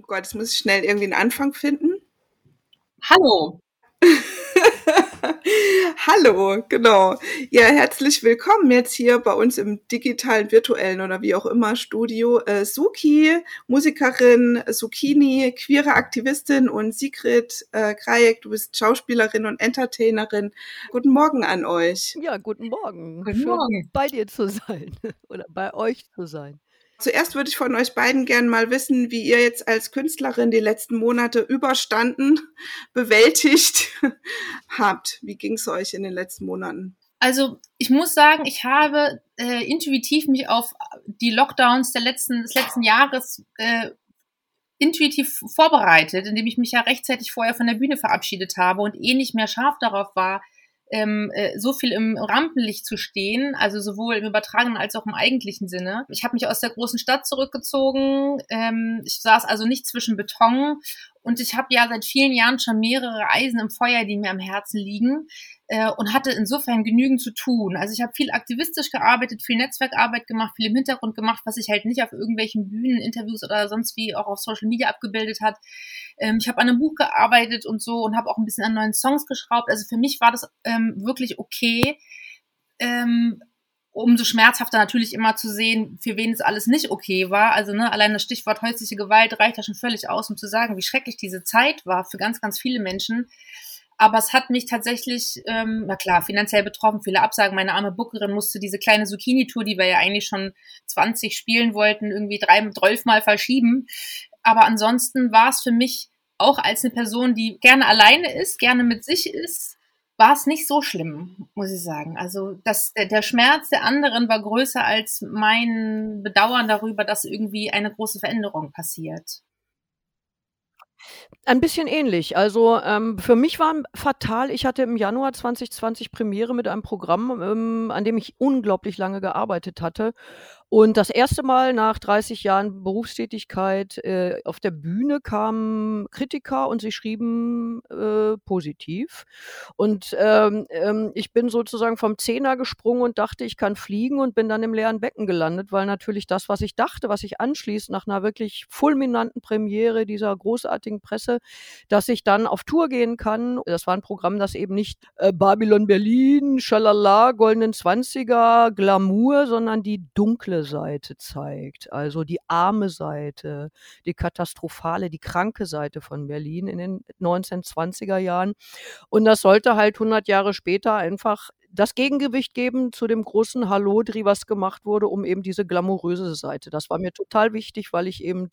Oh Gott, jetzt muss ich schnell irgendwie einen Anfang finden. Hallo. Hallo, genau. Ja, herzlich willkommen jetzt hier bei uns im digitalen, virtuellen oder wie auch immer Studio. Äh, Suki, Musikerin, Zucchini, queere Aktivistin und Sigrid äh, Krajek, du bist Schauspielerin und Entertainerin. Guten Morgen an euch. Ja, guten Morgen. Guten Schön, Morgen. bei dir zu sein oder bei euch zu sein. Zuerst würde ich von euch beiden gerne mal wissen, wie ihr jetzt als Künstlerin die letzten Monate überstanden, bewältigt habt. Wie ging es euch in den letzten Monaten? Also ich muss sagen, ich habe äh, intuitiv mich auf die Lockdowns der letzten, des letzten Jahres äh, intuitiv vorbereitet, indem ich mich ja rechtzeitig vorher von der Bühne verabschiedet habe und eh nicht mehr scharf darauf war, ähm, äh, so viel im Rampenlicht zu stehen, also sowohl im übertragenen als auch im eigentlichen Sinne. Ich habe mich aus der großen Stadt zurückgezogen. Ähm, ich saß also nicht zwischen Beton und ich habe ja seit vielen Jahren schon mehrere Eisen im Feuer, die mir am Herzen liegen äh, und hatte insofern genügend zu tun. Also ich habe viel aktivistisch gearbeitet, viel Netzwerkarbeit gemacht, viel im Hintergrund gemacht, was sich halt nicht auf irgendwelchen Bühnen, Interviews oder sonst wie auch auf Social Media abgebildet hat. Ähm, ich habe an einem Buch gearbeitet und so und habe auch ein bisschen an neuen Songs geschraubt. Also für mich war das ähm, wirklich okay. Ähm, umso schmerzhafter natürlich immer zu sehen, für wen es alles nicht okay war. Also ne, allein das Stichwort häusliche Gewalt reicht ja schon völlig aus, um zu sagen, wie schrecklich diese Zeit war für ganz, ganz viele Menschen. Aber es hat mich tatsächlich, ähm, na klar, finanziell betroffen, viele Absagen. Meine arme Bookerin musste diese kleine Zucchini-Tour, die wir ja eigentlich schon 20 spielen wollten, irgendwie drei, zwölfmal verschieben. Aber ansonsten war es für mich auch als eine Person, die gerne alleine ist, gerne mit sich ist, war es nicht so schlimm, muss ich sagen. Also das, der, der Schmerz der anderen war größer als mein Bedauern darüber, dass irgendwie eine große Veränderung passiert. Ein bisschen ähnlich. Also ähm, für mich war fatal, ich hatte im Januar 2020 Premiere mit einem Programm, ähm, an dem ich unglaublich lange gearbeitet hatte. Und das erste Mal nach 30 Jahren Berufstätigkeit äh, auf der Bühne kamen Kritiker und sie schrieben äh, positiv. Und ähm, ähm, ich bin sozusagen vom Zehner gesprungen und dachte, ich kann fliegen und bin dann im leeren Becken gelandet, weil natürlich das, was ich dachte, was ich anschließt nach einer wirklich fulminanten Premiere dieser großartigen Presse, dass ich dann auf Tour gehen kann. Das war ein Programm, das eben nicht äh, Babylon Berlin, Schalala, Goldenen Zwanziger, Glamour, sondern die dunkle Seite zeigt, also die arme Seite, die katastrophale, die kranke Seite von Berlin in den 1920er Jahren. Und das sollte halt 100 Jahre später einfach das Gegengewicht geben zu dem großen Hallodri, was gemacht wurde, um eben diese glamouröse Seite. Das war mir total wichtig, weil ich eben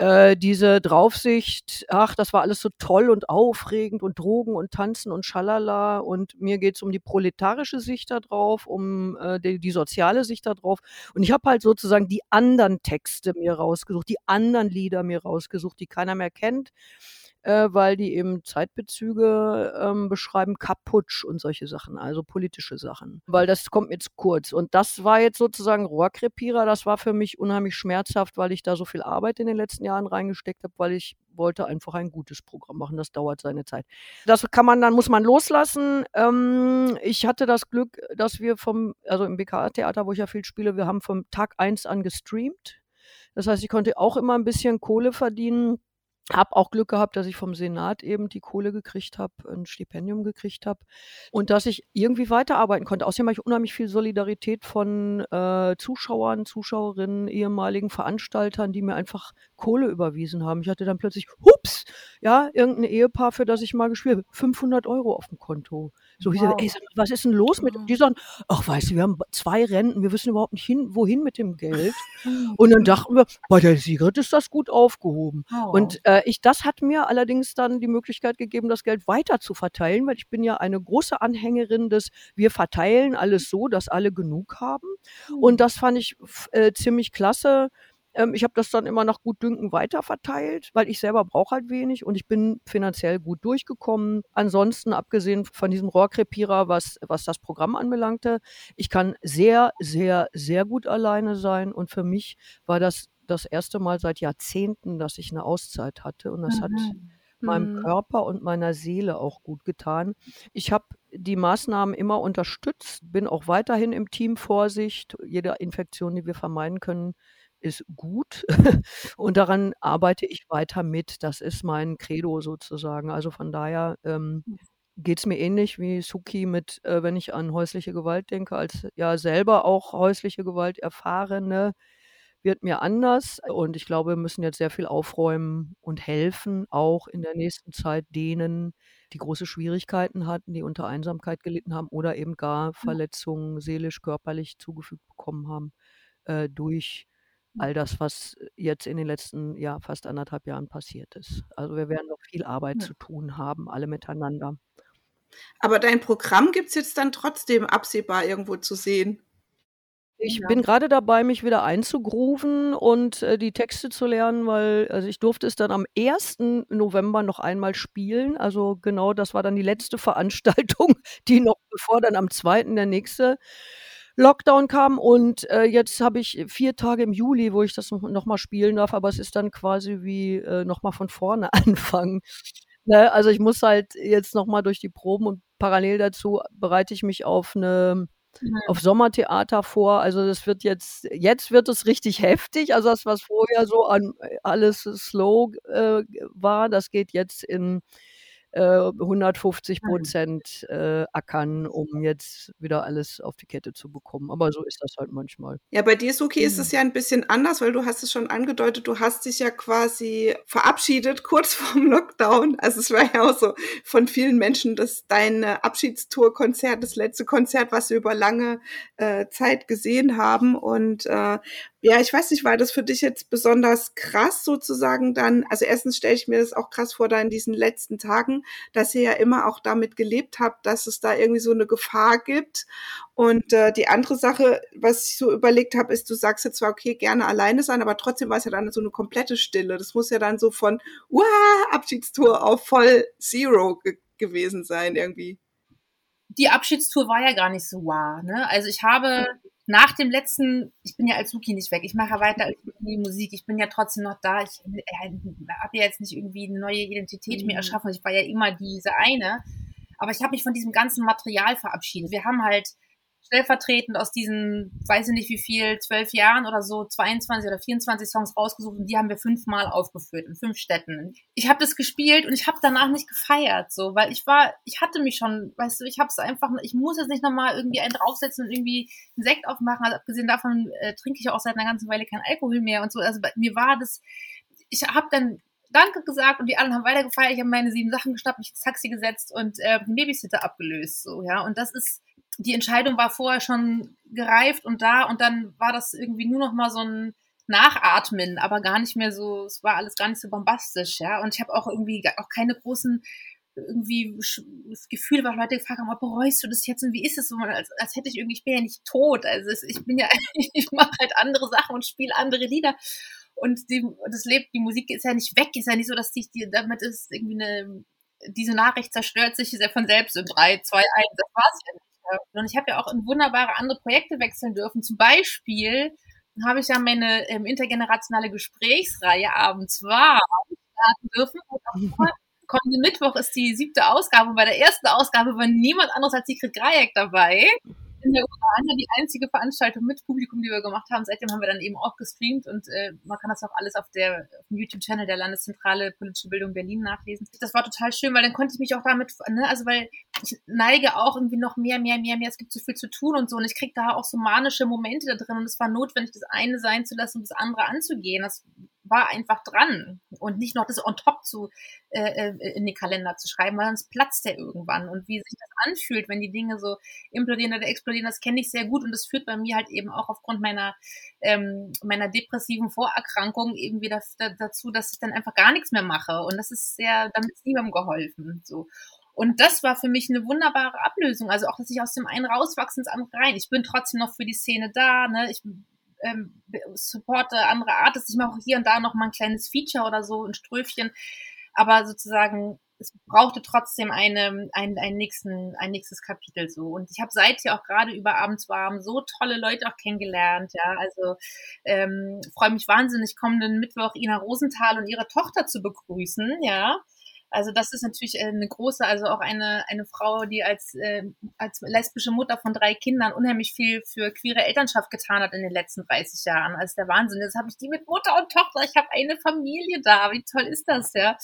äh, diese Draufsicht, ach, das war alles so toll und aufregend und Drogen und Tanzen und Schalala und mir geht's um die proletarische Sicht da drauf, um äh, die, die soziale Sicht da drauf. Und ich habe halt sozusagen die anderen Texte mir rausgesucht, die anderen Lieder mir rausgesucht, die keiner mehr kennt äh, weil die eben Zeitbezüge ähm, beschreiben, Kaputsch und solche Sachen, also politische Sachen. Weil das kommt jetzt kurz. Und das war jetzt sozusagen Rohrkrepierer, das war für mich unheimlich schmerzhaft, weil ich da so viel Arbeit in den letzten Jahren reingesteckt habe, weil ich wollte einfach ein gutes Programm machen. Das dauert seine Zeit. Das kann man dann, muss man loslassen. Ähm, ich hatte das Glück, dass wir vom, also im BKA-Theater, wo ich ja viel spiele, wir haben vom Tag eins an gestreamt. Das heißt, ich konnte auch immer ein bisschen Kohle verdienen habe auch Glück gehabt, dass ich vom Senat eben die Kohle gekriegt habe, ein Stipendium gekriegt habe und dass ich irgendwie weiterarbeiten konnte. Außerdem habe ich unheimlich viel Solidarität von äh, Zuschauern, Zuschauerinnen, ehemaligen Veranstaltern, die mir einfach Kohle überwiesen haben. Ich hatte dann plötzlich, hups, ja, irgendein Ehepaar, für das ich mal gespielt habe, 500 Euro auf dem Konto. So, ich wow. sag, ey, sag, was ist denn los mit? Die sagen, ach, weißt du, wir haben zwei Renten, wir wissen überhaupt nicht hin, wohin mit dem Geld. Und dann dachten wir, bei der Sigrid ist das gut aufgehoben. Oh. Und äh, ich, das hat mir allerdings dann die Möglichkeit gegeben, das Geld weiter zu verteilen, weil ich bin ja eine große Anhängerin des, wir verteilen alles so, dass alle genug haben. Mhm. Und das fand ich äh, ziemlich klasse ähm, ich habe das dann immer nach Gutdünken weiterverteilt, weil ich selber brauche halt wenig und ich bin finanziell gut durchgekommen. Ansonsten, abgesehen von diesem Rohrkrepierer, was, was das Programm anbelangte, ich kann sehr, sehr, sehr gut alleine sein und für mich war das das erste Mal seit Jahrzehnten, dass ich eine Auszeit hatte und das mhm. hat meinem mhm. Körper und meiner Seele auch gut getan. Ich habe die Maßnahmen immer unterstützt, bin auch weiterhin im Team Vorsicht. Jede Infektion, die wir vermeiden können, ist gut und daran arbeite ich weiter mit. Das ist mein Credo sozusagen. Also von daher ähm, geht es mir ähnlich wie Suki mit, äh, wenn ich an häusliche Gewalt denke, als ja selber auch häusliche Gewalt erfahrene, wird mir anders. Und ich glaube, wir müssen jetzt sehr viel aufräumen und helfen, auch in der nächsten Zeit denen, die große Schwierigkeiten hatten, die unter Einsamkeit gelitten haben oder eben gar Verletzungen seelisch, körperlich zugefügt bekommen haben, äh, durch all das, was jetzt in den letzten, ja, fast anderthalb Jahren passiert ist. Also wir werden noch viel Arbeit Ja. zu tun haben, alle miteinander. Aber dein Programm gibt's jetzt dann trotzdem absehbar irgendwo zu sehen? Ich Ja. bin gerade dabei, mich wieder einzugrooven und, äh, die Texte zu lernen, weil also ich durfte es dann am 1. November noch einmal spielen. Also genau, das war dann die letzte Veranstaltung, die noch bevor dann am 2. der nächste Lockdown kam. Und, äh, jetzt habe ich 4 Tage im Juli, wo ich das noch noch mal spielen darf, aber es ist dann quasi wie, äh, noch mal von vorne anfangen. Ne, also ich muss halt jetzt noch mal durch die Proben und parallel dazu bereite ich mich auf 'ne Mhm. auf Sommertheater vor. Also das wird jetzt jetzt wird es richtig heftig. Also das, was vorher so an äh, alles slow, äh, war, das geht jetzt in, 150% Mhm. äh, ackern, um jetzt wieder alles auf die Kette zu bekommen. Aber so ist das halt manchmal. Ja, bei dir, Suki, ist es Mhm. ja 'n bisschen anders, weil du hast es schon angedeutet, du hast dich ja quasi verabschiedet kurz vorm Lockdown. Also, es war ja auch so von vielen Menschen, dass dein Abschiedstour-Konzert, das letzte Konzert, was sie über lange, äh, Zeit gesehen haben. Und, äh, ja, ich weiß nicht, war das für dich jetzt besonders krass sozusagen dann also, erstens stelle ich mir das auch krass vor, da in diesen letzten Tagen, dass ihr ja immer auch damit gelebt habt, dass es da irgendwie so 'ne Gefahr gibt. Und, äh, die andere Sache, was ich so überlegt habe, ist, du sagst jetzt zwar: „Okay, gerne alleine sein“, aber trotzdem war's ja dann so 'ne komplette Stille. Das muss ja dann so von: „Uah, Abschiedstour“ auf voll Zero ge gewesen sein irgendwie. Die Abschiedstour war ja gar nicht so wahr, ne? Also, ich habe nach dem letzten ich bin ja als Suki nicht weg. Ich mache ja weiter als Suki Musik. Ich bin ja trotzdem noch da. Ich, äh, habe ja jetzt nicht irgendwie 'ne neue Identität mir Mhm. erschaffen. Ich war ja immer diese eine. Aber ich habe mich von diesem ganzen Material verabschiedet. Wir haben halt stellvertretend aus diesen, weiß ich nicht wie viel, 12 Jahren oder so, 22 oder 24 Songs rausgesucht und die haben wir fünfmal aufgeführt in 5 Städten. Ich habe das gespielt und ich habe danach nicht gefeiert, so, weil ich war ich hatte mich schon weißt du, ich habe es einfach ich muss jetzt nicht noch mal irgendwie einen draufsetzen und irgendwie 'n Sekt aufmachen. Also, abgesehen davon, äh, trinke ich auch seit 'ner ganzen Weile keinen Alkohol mehr und so. Also, bei mir war das ich habe dann Danke gesagt und die anderen haben weiter gefeiert. Ich habe meine 7 Sachen geschnappt, mich ins Taxi gesetzt und, äh, 'n Babysitter abgelöst, so, ja. Und das ist die Entscheidung war vorher schon gereift und da und dann war das irgendwie nur noch mal so 'n Nachatmen, aber gar nicht mehr so es war alles gar nicht so bombastisch, ja. Und ich habe auch irgendwie auch keine großen irgendwie das Gefühl, weil Leute gefragt haben: „Oh, bereust du das jetzt und wie ist es so?“ Als als hätte ich irgendwie ich bin ja nicht tot. Also, ich bin ja ich mache halt andere Sachen und spiele andere Lieder. Und die das lebt die Musik ist ja nicht weg. Ist ja nicht so, dass ich die damit ist irgendwie 'ne diese Nachricht zerstört sich ja von selbst in 3, 2, 1. Das war's ja nicht. Und ich habe ja auch in wunderbare andere Projekte wechseln dürfen. Zum Beispiel habe ich ja meine, ähm, intergenerationale Gesprächsreihe abends starten dürfen. Kommenden Mittwoch ist die 7. Ausgabe bei der ersten Ausgabe war niemand anderes als Sigrid Grajek dabei. In der Ukraine die einzige Veranstaltung mit Publikum, die wir gemacht haben. Seitdem haben wir dann eben auch gestreamt und, äh, man kann das auch alles auf der auf dem YouTube-Channel der Landeszentrale Politische Bildung Berlin nachlesen. Das war total schön, weil dann konnte ich mich auch damit ne, also, weil ich neige auch irgendwie noch mehr, mehr, mehr, mehr. Es gibt so viel zu tun und so und ich kriege da auch so manische Momente da drin und es war notwendig, das eine sein zu lassen und das andere anzugehen. Das war einfach dran und nicht noch das on top zu äh, äh, in den Kalender zu schreiben, weil sonst platzt der irgendwann. Und wie sich das anfühlt, wenn die Dinge so implodieren oder explodieren, das kenne ich sehr gut und das führt bei mir halt eben auch aufgrund meiner ähm, meiner depressiven Vorerkrankung eben wieder dazu, dass ich dann einfach gar nichts mehr mache und das ist sehr damit ist niemandem geholfen, so. Und das war für mich 'ne wunderbare Ablösung. Also, auch, dass ich aus dem einen rauswachse ins andere rein. Ich bin trotzdem noch für die Szene da, ne? Ich, ähm, supporte andere Artists. Ich mache auch hier und da noch mal 'n kleines Feature oder so, 'n Ströfchen. Aber sozusagen, es brauchte trotzdem eine ein ein nächsten ein nächstes Kapitel so. Und ich habe seither auch grade über Abends warm so tolle Leute auch kennengelernt, ja. Also, ähm, freue mich wahnsinnig, kommenden Mittwoch Ina Rosenthal und ihre Tochter zu begrüßen, ja. Also das ist natürlich äh, eine große, also auch eine, eine Frau, die als, äh, als lesbische Mutter von drei Kindern unheimlich viel für queere Elternschaft getan hat in den letzten 30 Jahren. Also der Wahnsinn. Jetzt habe ich die mit Mutter und Tochter. Ich habe eine Familie da. Wie toll ist das, ja?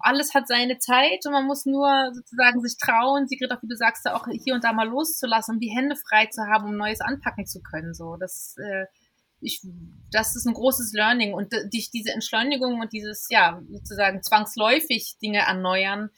Alles hat seine Zeit und man muss nur sozusagen sich trauen, Sigrid, auch wie du sagst, auch hier und da mal loszulassen, um die Hände frei zu haben, um Neues anpacken zu können. So, das äh, ich, das ist ein großes Learning und die, diese Entschleunigung und dieses, ja, sozusagen zwangsläufig Dinge erneuern,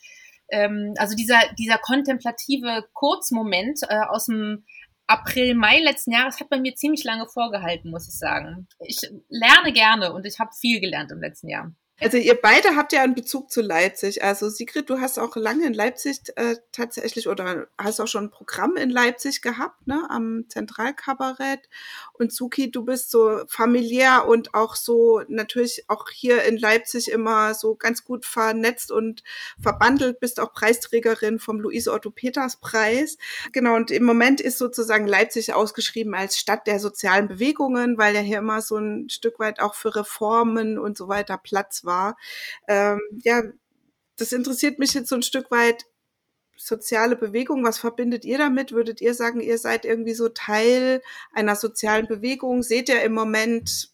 ähm, also dieser, dieser kontemplative Kurzmoment äh, aus dem April, Mai letzten Jahres hat bei mir ziemlich lange vorgehalten, muss ich sagen. Ich lerne gerne und ich habe viel gelernt im letzten Jahr. Also ihr beide habt ja einen Bezug zu Leipzig. Also Sigrid, du hast auch lange in Leipzig äh, tatsächlich oder hast auch schon ein Programm in Leipzig gehabt, ne, am Zentralkabarett. Und Suki, du bist so familiär und auch so natürlich auch hier in Leipzig immer so ganz gut vernetzt und verbandelt, bist auch Preisträgerin vom Luise Otto Peters Preis. Genau, und im Moment ist sozusagen Leipzig ausgeschrieben als Stadt der sozialen Bewegungen, weil ja hier immer so ein Stück weit auch für Reformen und so weiter Platz war. Ähm, ja, das interessiert mich jetzt so ein Stück weit soziale Bewegung. Was verbindet ihr damit? Würdet ihr sagen, ihr seid irgendwie so Teil einer sozialen Bewegung? Seht ihr im Moment,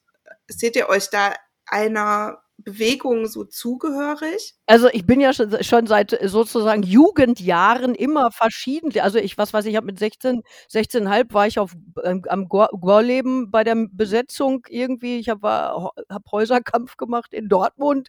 seht ihr euch da einer Bewegung so zugehörig? Also ich bin ja schon, schon seit sozusagen Jugendjahren immer verschieden. Also ich, was weiß ich, habe mit 16, 16,5 war ich auf, ähm, am Gorleben bei der Besetzung irgendwie. Ich habe hab Häuserkampf gemacht in Dortmund.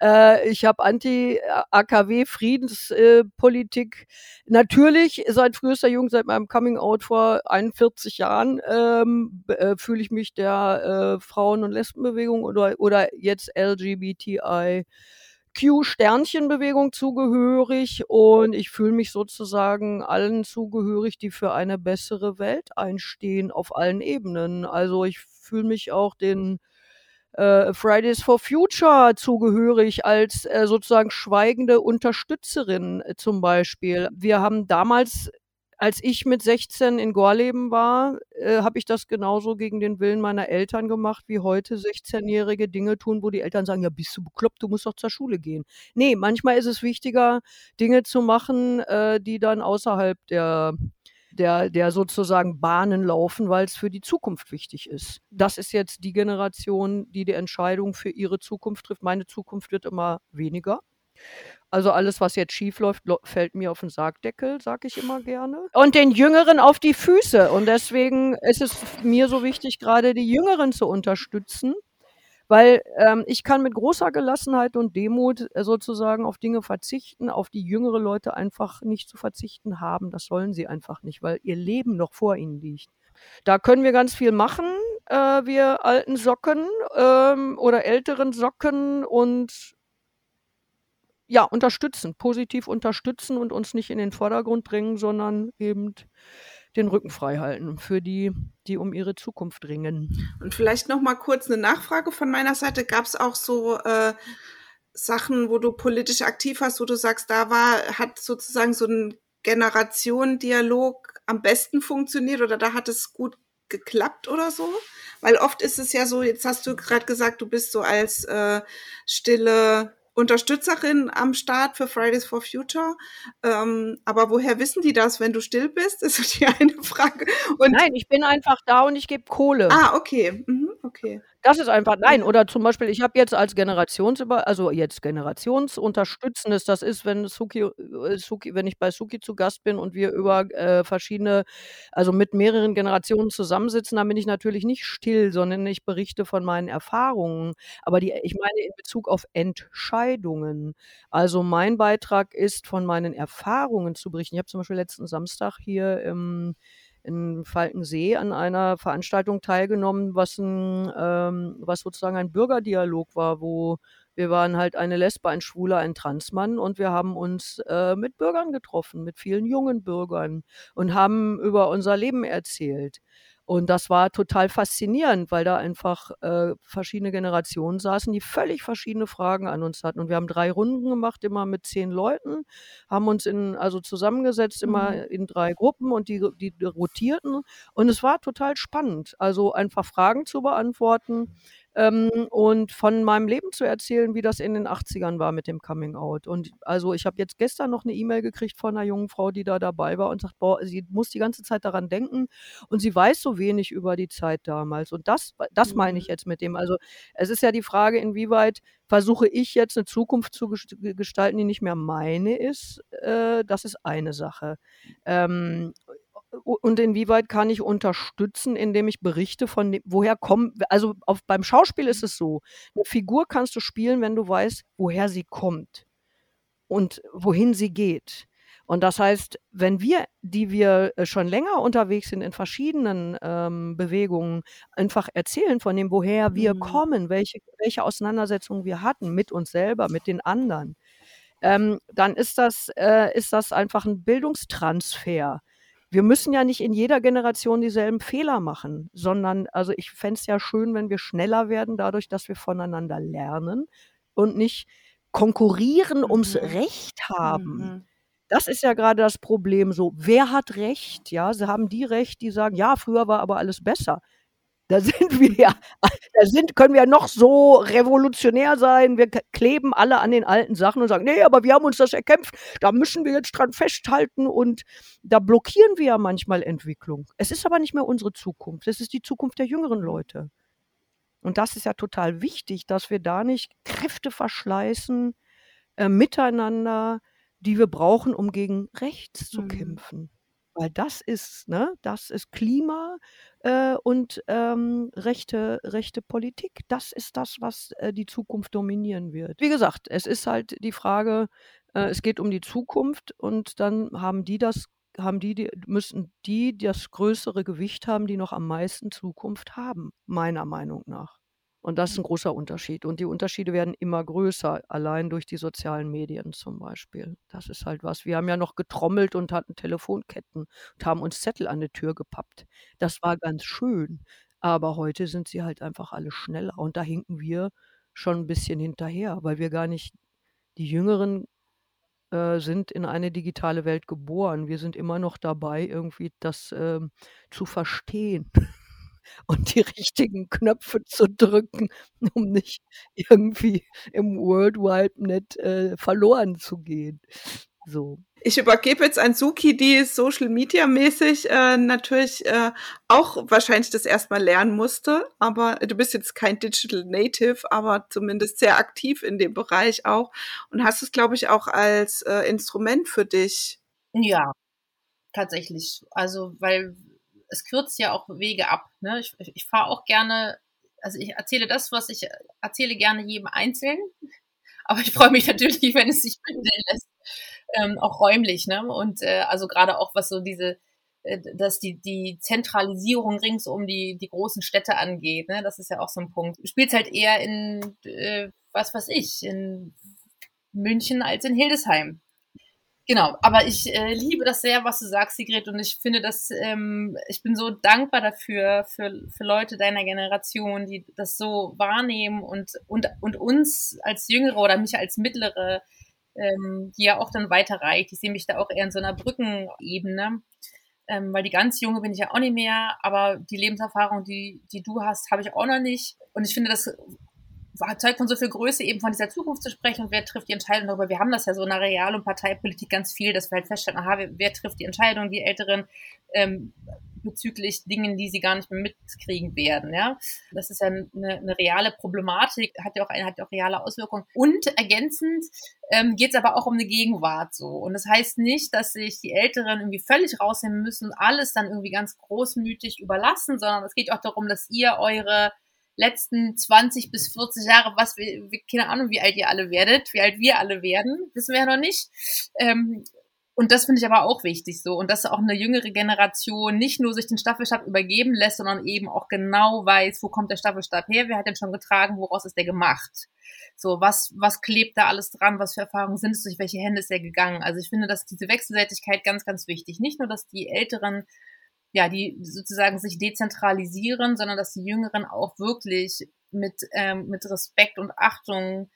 Äh, ich habe Anti-AKW-Friedenspolitik. Äh, Natürlich seit frühester Jugend, seit meinem Coming-out vor 41 Jahren, ähm, äh, fühle ich mich der äh, Frauen- und Lesbenbewegung oder, oder jetzt LGBTI Q-Sternchenbewegung zugehörig und ich fühle mich sozusagen allen zugehörig, die für eine bessere Welt einstehen auf allen Ebenen. Also ich fühle mich auch den äh, Fridays for Future zugehörig als äh, sozusagen schweigende Unterstützerin äh, zum Beispiel. Wir haben damals als ich mit 16 in Gorleben war, äh, habe ich das genauso gegen den Willen meiner Eltern gemacht, wie heute 16-Jährige Dinge tun, wo die Eltern sagen, ja, bist du bekloppt, du musst doch zur Schule gehen. Nee, manchmal ist es wichtiger, Dinge zu machen, äh, die dann außerhalb der der, der sozusagen Bahnen laufen, weil es für die Zukunft wichtig ist. Das ist jetzt die Generation, die die Entscheidung für ihre Zukunft trifft. Meine Zukunft wird immer weniger. Also alles, was jetzt schief läuft, fällt mir auf den Sargdeckel, sag ich immer gerne. Und den Jüngeren auf die Füße. Und deswegen ist es mir so wichtig, gerade die Jüngeren zu unterstützen, weil ähm, ich kann mit großer Gelassenheit und Demut äh, sozusagen auf Dinge verzichten, auf die jüngere Leute einfach nicht zu verzichten haben. Das sollen sie einfach nicht, weil ihr Leben noch vor ihnen liegt. Da können wir ganz viel machen, äh, wir alten Socken ähm, oder älteren Socken und ja, unterstützen, positiv unterstützen und uns nicht in den Vordergrund bringen, sondern eben den Rücken frei halten für die, die um ihre Zukunft ringen. Und vielleicht noch mal kurz eine Nachfrage von meiner Seite. Gab es auch so äh, Sachen, wo du politisch aktiv hast, wo du sagst, da war, hat sozusagen so ein Generationendialog am besten funktioniert oder da hat es gut geklappt oder so? Weil oft ist es ja so, jetzt hast du gerade gesagt, du bist so als äh, stille Unterstützerin am Start für Fridays for Future. Ähm, aber woher wissen die das, wenn du still bist? Ist die eine Frage. Und Nein, ich bin einfach da und ich gebe Kohle. Ah, okay. Mhm, okay. Das ist einfach, nein, oder zum Beispiel, ich habe jetzt als Generationsüber, also jetzt Generationsunterstützendes, das ist, wenn Suki, äh, Suki, wenn ich bei Suki zu Gast bin und wir über äh, verschiedene, also mit mehreren Generationen zusammensitzen, dann bin ich natürlich nicht still, sondern ich berichte von meinen Erfahrungen. Aber die, ich meine in Bezug auf Entscheidungen. Also mein Beitrag ist, von meinen Erfahrungen zu berichten. Ich habe zum Beispiel letzten Samstag hier im in Falkensee an einer Veranstaltung teilgenommen, was, ein, ähm, was sozusagen ein Bürgerdialog war, wo wir waren halt eine Lesbe, ein Schwuler, ein Transmann und wir haben uns äh, mit Bürgern getroffen, mit vielen jungen Bürgern und haben über unser Leben erzählt. Und das war total faszinierend, weil da einfach äh, verschiedene Generationen saßen, die völlig verschiedene Fragen an uns hatten. Und wir haben drei Runden gemacht, immer mit zehn Leuten, haben uns in, also zusammengesetzt, immer mhm. in drei Gruppen und die, die rotierten. Und es war total spannend, also einfach Fragen zu beantworten ähm, und von meinem Leben zu erzählen, wie das in den 80ern war mit dem Coming Out. Und also ich habe jetzt gestern noch eine E-Mail gekriegt von einer jungen Frau, die da dabei war und sagt, boah, sie muss die ganze Zeit daran denken und sie weiß so wenig über die Zeit damals. Und das, das meine ich mhm. jetzt mit dem. Also es ist ja die Frage, inwieweit versuche ich jetzt eine Zukunft zu gestalten, die nicht mehr meine ist. Äh, das ist eine Sache. Ähm, und inwieweit kann ich unterstützen, indem ich berichte von dem, woher kommen, also auf, beim Schauspiel ist es so, eine Figur kannst du spielen, wenn du weißt, woher sie kommt und wohin sie geht. Und das heißt, wenn wir, die wir äh, schon länger unterwegs sind in verschiedenen ähm, Bewegungen, einfach erzählen von dem, woher wir mhm. kommen, welche, welche Auseinandersetzungen wir hatten mit uns selber, mit den anderen, ähm, dann ist das, äh, ist das einfach ein Bildungstransfer wir müssen ja nicht in jeder Generation dieselben Fehler machen, sondern also ich fände es ja schön, wenn wir schneller werden, dadurch, dass wir voneinander lernen und nicht konkurrieren mhm. ums Recht haben. Mhm. Das ist ja gerade das Problem so. Wer hat Recht? Ja, sie haben die Recht, die sagen, ja, früher war aber alles besser. Da sind wir ja, da sind, können wir ja noch so revolutionär sein. Wir kleben alle an den alten Sachen und sagen, nee, aber wir haben uns das erkämpft. Da müssen wir jetzt dran festhalten und da blockieren wir ja manchmal Entwicklung. Es ist aber nicht mehr unsere Zukunft. Es ist die Zukunft der jüngeren Leute. Und das ist ja total wichtig, dass wir da nicht Kräfte verschleißen, äh, miteinander, die wir brauchen, um gegen rechts zu mhm. kämpfen. Weil das ist, ne, das ist Klima äh, und ähm, rechte, rechte Politik. Das ist das, was äh, die Zukunft dominieren wird. Wie gesagt, es ist halt die Frage, äh, es geht um die Zukunft und dann haben die das, haben die, die, müssen die das größere Gewicht haben, die noch am meisten Zukunft haben, meiner Meinung nach. Und das ist ein großer Unterschied. Und die Unterschiede werden immer größer, allein durch die sozialen Medien zum Beispiel. Das ist halt was. Wir haben ja noch getrommelt und hatten Telefonketten und haben uns Zettel an die Tür gepappt. Das war ganz schön. Aber heute sind sie halt einfach alle schneller. Und da hinken wir schon ein bisschen hinterher, weil wir gar nicht, die Jüngeren äh, sind in eine digitale Welt geboren. Wir sind immer noch dabei, irgendwie das äh, zu verstehen. und die richtigen Knöpfe zu drücken, um nicht irgendwie im World Wide Net äh, verloren zu gehen. So. Ich übergebe jetzt an Suki, die Social Media mäßig äh, natürlich äh, auch wahrscheinlich das erstmal lernen musste. Aber du bist jetzt kein Digital Native, aber zumindest sehr aktiv in dem Bereich auch und hast es, glaube ich, auch als äh, Instrument für dich. Ja, tatsächlich. Also, weil es kürzt ja auch Wege ab. Ne? Ich, ich fahre auch gerne, also ich erzähle das, was ich erzähle, gerne jedem einzeln. Aber ich freue mich natürlich, wenn es sich bündeln lässt, ähm, auch räumlich. Ne? Und äh, also gerade auch was so diese, äh, dass die, die Zentralisierung rings um die, die großen Städte angeht. Ne? Das ist ja auch so ein Punkt. Du spielst halt eher in, äh, was weiß ich, in München als in Hildesheim. Genau, aber ich äh, liebe das sehr, was du sagst, Sigrid, und ich finde, dass ähm, ich bin so dankbar dafür, für, für Leute deiner Generation, die das so wahrnehmen und, und, und uns als Jüngere oder mich als Mittlere, ähm, die ja auch dann weiterreicht. Ich sehe mich da auch eher in so einer Brückenebene, ähm, weil die ganz Junge bin ich ja auch nicht mehr, aber die Lebenserfahrung, die, die du hast, habe ich auch noch nicht. Und ich finde, das Zeug von so viel Größe, eben von dieser Zukunft zu sprechen und wer trifft die Entscheidung darüber. Wir haben das ja so in der Real- und Parteipolitik ganz viel, dass wir halt feststellen, aha, wer, trifft die Entscheidung, die Älteren, ähm, bezüglich Dingen, die sie gar nicht mehr mitkriegen werden. Ja, das ist ja eine, eine reale Problematik, hat ja auch eine, hat ja auch reale Auswirkungen. Und ergänzend ähm, geht es aber auch um eine Gegenwart so. Und das heißt nicht, dass sich die Älteren irgendwie völlig rausnehmen müssen, alles dann irgendwie ganz großmütig überlassen, sondern es geht auch darum, dass ihr eure letzten 20 bis 40 Jahre, was wir, keine Ahnung, wie alt ihr alle werdet, wie alt wir alle werden, wissen wir ja noch nicht. Ähm, und das finde ich aber auch wichtig so. Und dass auch eine jüngere Generation nicht nur sich den Staffelstab übergeben lässt, sondern eben auch genau weiß, wo kommt der Staffelstab her, wer hat den schon getragen, woraus ist der gemacht. So, was, was klebt da alles dran, was für Erfahrungen sind es, durch welche Hände ist der gegangen. Also ich finde, dass diese Wechselseitigkeit ganz, ganz wichtig. Nicht nur, dass die Älteren ja, die sozusagen sich dezentralisieren, sondern dass die Jüngeren auch wirklich mit, ähm, mit Respekt und Achtung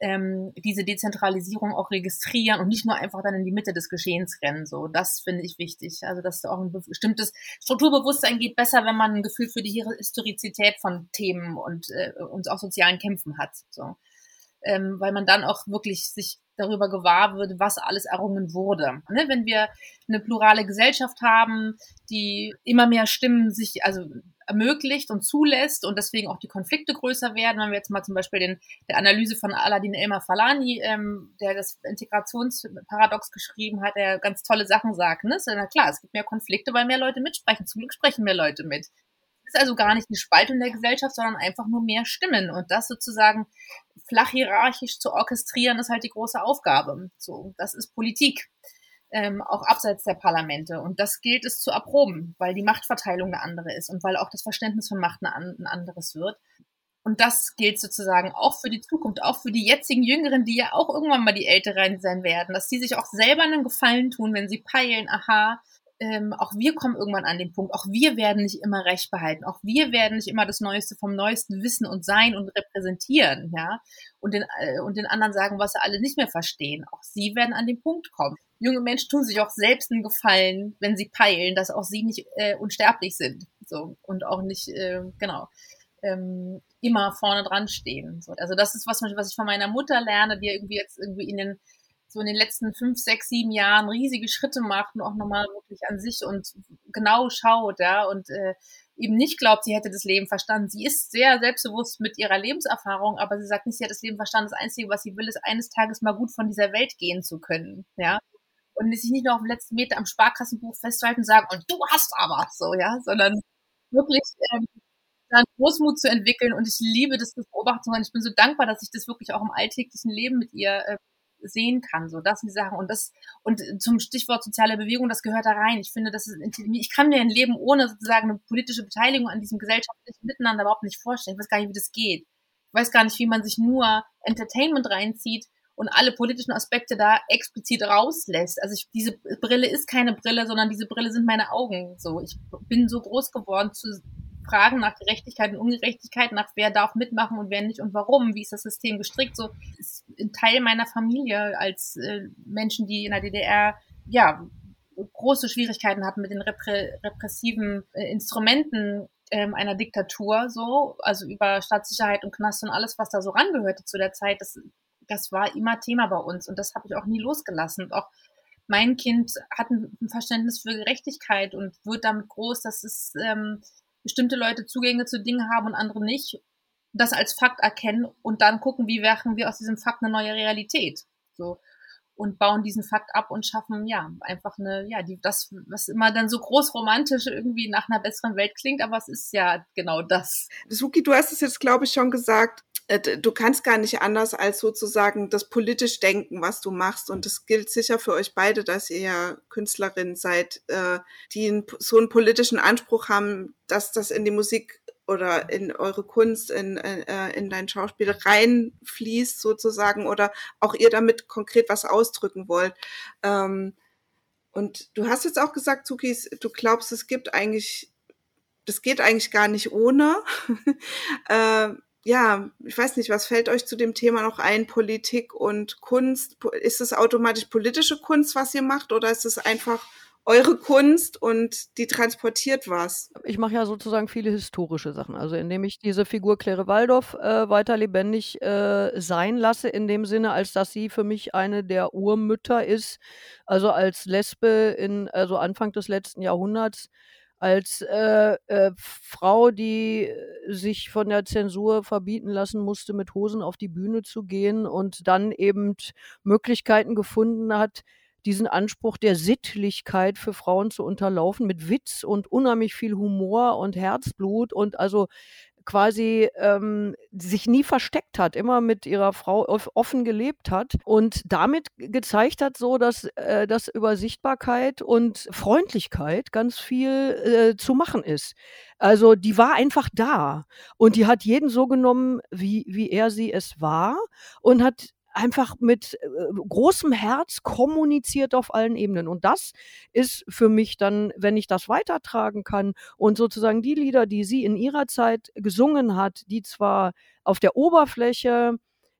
ähm, diese Dezentralisierung auch registrieren und nicht nur einfach dann in die Mitte des Geschehens rennen. So, das finde ich wichtig. Also, dass auch ein bestimmtes Strukturbewusstsein geht besser, wenn man ein Gefühl für die Historizität von Themen und, äh, und auch sozialen Kämpfen hat. So. Ähm, weil man dann auch wirklich sich darüber gewahr wird, was alles errungen wurde. Ne? Wenn wir eine plurale Gesellschaft haben, die immer mehr Stimmen sich also ermöglicht und zulässt und deswegen auch die Konflikte größer werden. Wenn wir jetzt mal zum Beispiel den, der Analyse von Aladin Elmar Falani, ähm, der das Integrationsparadox geschrieben hat, der ganz tolle Sachen sagt. Ne? Ist ja klar, es gibt mehr Konflikte, weil mehr Leute mitsprechen. Zum Glück sprechen mehr Leute mit. Ist also gar nicht eine Spaltung der Gesellschaft, sondern einfach nur mehr Stimmen. Und das sozusagen flach hierarchisch zu orchestrieren, ist halt die große Aufgabe. So, das ist Politik. Ähm, auch abseits der Parlamente. Und das gilt es zu erproben, weil die Machtverteilung eine andere ist und weil auch das Verständnis von Macht ein anderes wird. Und das gilt sozusagen auch für die Zukunft, auch für die jetzigen Jüngeren, die ja auch irgendwann mal die Älteren sein werden, dass sie sich auch selber einen Gefallen tun, wenn sie peilen, aha, ähm, auch wir kommen irgendwann an den Punkt, auch wir werden nicht immer Recht behalten, auch wir werden nicht immer das Neueste vom Neuesten wissen und sein und repräsentieren, ja, und den, äh, und den anderen sagen, was sie alle nicht mehr verstehen. Auch sie werden an den Punkt kommen. Junge Menschen tun sich auch selbst einen Gefallen, wenn sie peilen, dass auch sie nicht äh, unsterblich sind, so, und auch nicht, äh, genau, ähm, immer vorne dran stehen. So. Also das ist was, was ich von meiner Mutter lerne, die irgendwie jetzt irgendwie in den so in den letzten fünf, sechs, sieben Jahren riesige Schritte macht und auch nochmal wirklich an sich und genau schaut, ja, und äh, eben nicht glaubt, sie hätte das Leben verstanden. Sie ist sehr selbstbewusst mit ihrer Lebenserfahrung, aber sie sagt nicht, sie hat das Leben verstanden. Das Einzige, was sie will, ist eines Tages mal gut von dieser Welt gehen zu können, ja. Und sich nicht nur auf dem letzten Meter am Sparkassenbuch festhalten und sagen, und du hast aber so, ja, sondern wirklich ähm, dann Großmut zu entwickeln und ich liebe das, das beobachten und ich bin so dankbar, dass ich das wirklich auch im alltäglichen Leben mit ihr äh, sehen kann. So, das sind die Sachen. Und das, und zum Stichwort soziale Bewegung, das gehört da rein. Ich finde, das ist, ich kann mir ein Leben ohne sozusagen eine politische Beteiligung an diesem gesellschaftlichen Miteinander überhaupt nicht vorstellen. Ich weiß gar nicht, wie das geht. Ich weiß gar nicht, wie man sich nur Entertainment reinzieht und alle politischen Aspekte da explizit rauslässt. Also ich, diese Brille ist keine Brille, sondern diese Brille sind meine Augen. So, ich bin so groß geworden zu Fragen nach Gerechtigkeit und Ungerechtigkeit, nach wer darf mitmachen und wer nicht und warum, wie ist das System gestrickt, so ist ein Teil meiner Familie als äh, Menschen, die in der DDR ja große Schwierigkeiten hatten mit den reprä repressiven äh, Instrumenten ähm, einer Diktatur, so also über Staatssicherheit und Knast und alles, was da so rangehörte zu der Zeit, das das war immer Thema bei uns und das habe ich auch nie losgelassen. Auch mein Kind hat ein Verständnis für Gerechtigkeit und wird damit groß, dass es ähm, bestimmte Leute Zugänge zu Dingen haben und andere nicht, das als Fakt erkennen und dann gucken, wie werfen wir aus diesem Fakt eine neue Realität. So und bauen diesen Fakt ab und schaffen ja einfach eine ja die das was immer dann so groß romantisch irgendwie nach einer besseren Welt klingt, aber es ist ja genau das. Suki, du hast es jetzt glaube ich schon gesagt, du kannst gar nicht anders als sozusagen das politisch Denken, was du machst. Und das gilt sicher für euch beide, dass ihr ja Künstlerin seid, äh, die so einen politischen Anspruch haben, dass das in die Musik oder in eure Kunst, in, äh, in dein Schauspiel reinfließt sozusagen oder auch ihr damit konkret was ausdrücken wollt. Ähm, und du hast jetzt auch gesagt, Zukis, du glaubst, es gibt eigentlich, das geht eigentlich gar nicht ohne. äh, ja, ich weiß nicht, was fällt euch zu dem Thema noch ein? Politik und Kunst. Ist es automatisch politische Kunst, was ihr macht, oder ist es einfach eure Kunst und die transportiert was? Ich mache ja sozusagen viele historische Sachen. Also indem ich diese Figur Claire Waldorf äh, weiter lebendig äh, sein lasse, in dem Sinne, als dass sie für mich eine der Urmütter ist. Also als Lesbe in also Anfang des letzten Jahrhunderts als äh, äh, Frau, die äh, sich von der Zensur verbieten lassen musste, mit Hosen auf die Bühne zu gehen und dann eben Möglichkeiten gefunden hat, diesen Anspruch der Sittlichkeit für Frauen zu unterlaufen mit Witz und unheimlich viel Humor und Herzblut und also quasi ähm, sich nie versteckt hat, immer mit ihrer Frau offen gelebt hat und damit gezeigt hat, so dass, äh, dass über Sichtbarkeit und Freundlichkeit ganz viel äh, zu machen ist. Also die war einfach da und die hat jeden so genommen, wie, wie er sie es war und hat einfach mit äh, großem Herz kommuniziert auf allen Ebenen. Und das ist für mich dann, wenn ich das weitertragen kann und sozusagen die Lieder, die sie in ihrer Zeit gesungen hat, die zwar auf der Oberfläche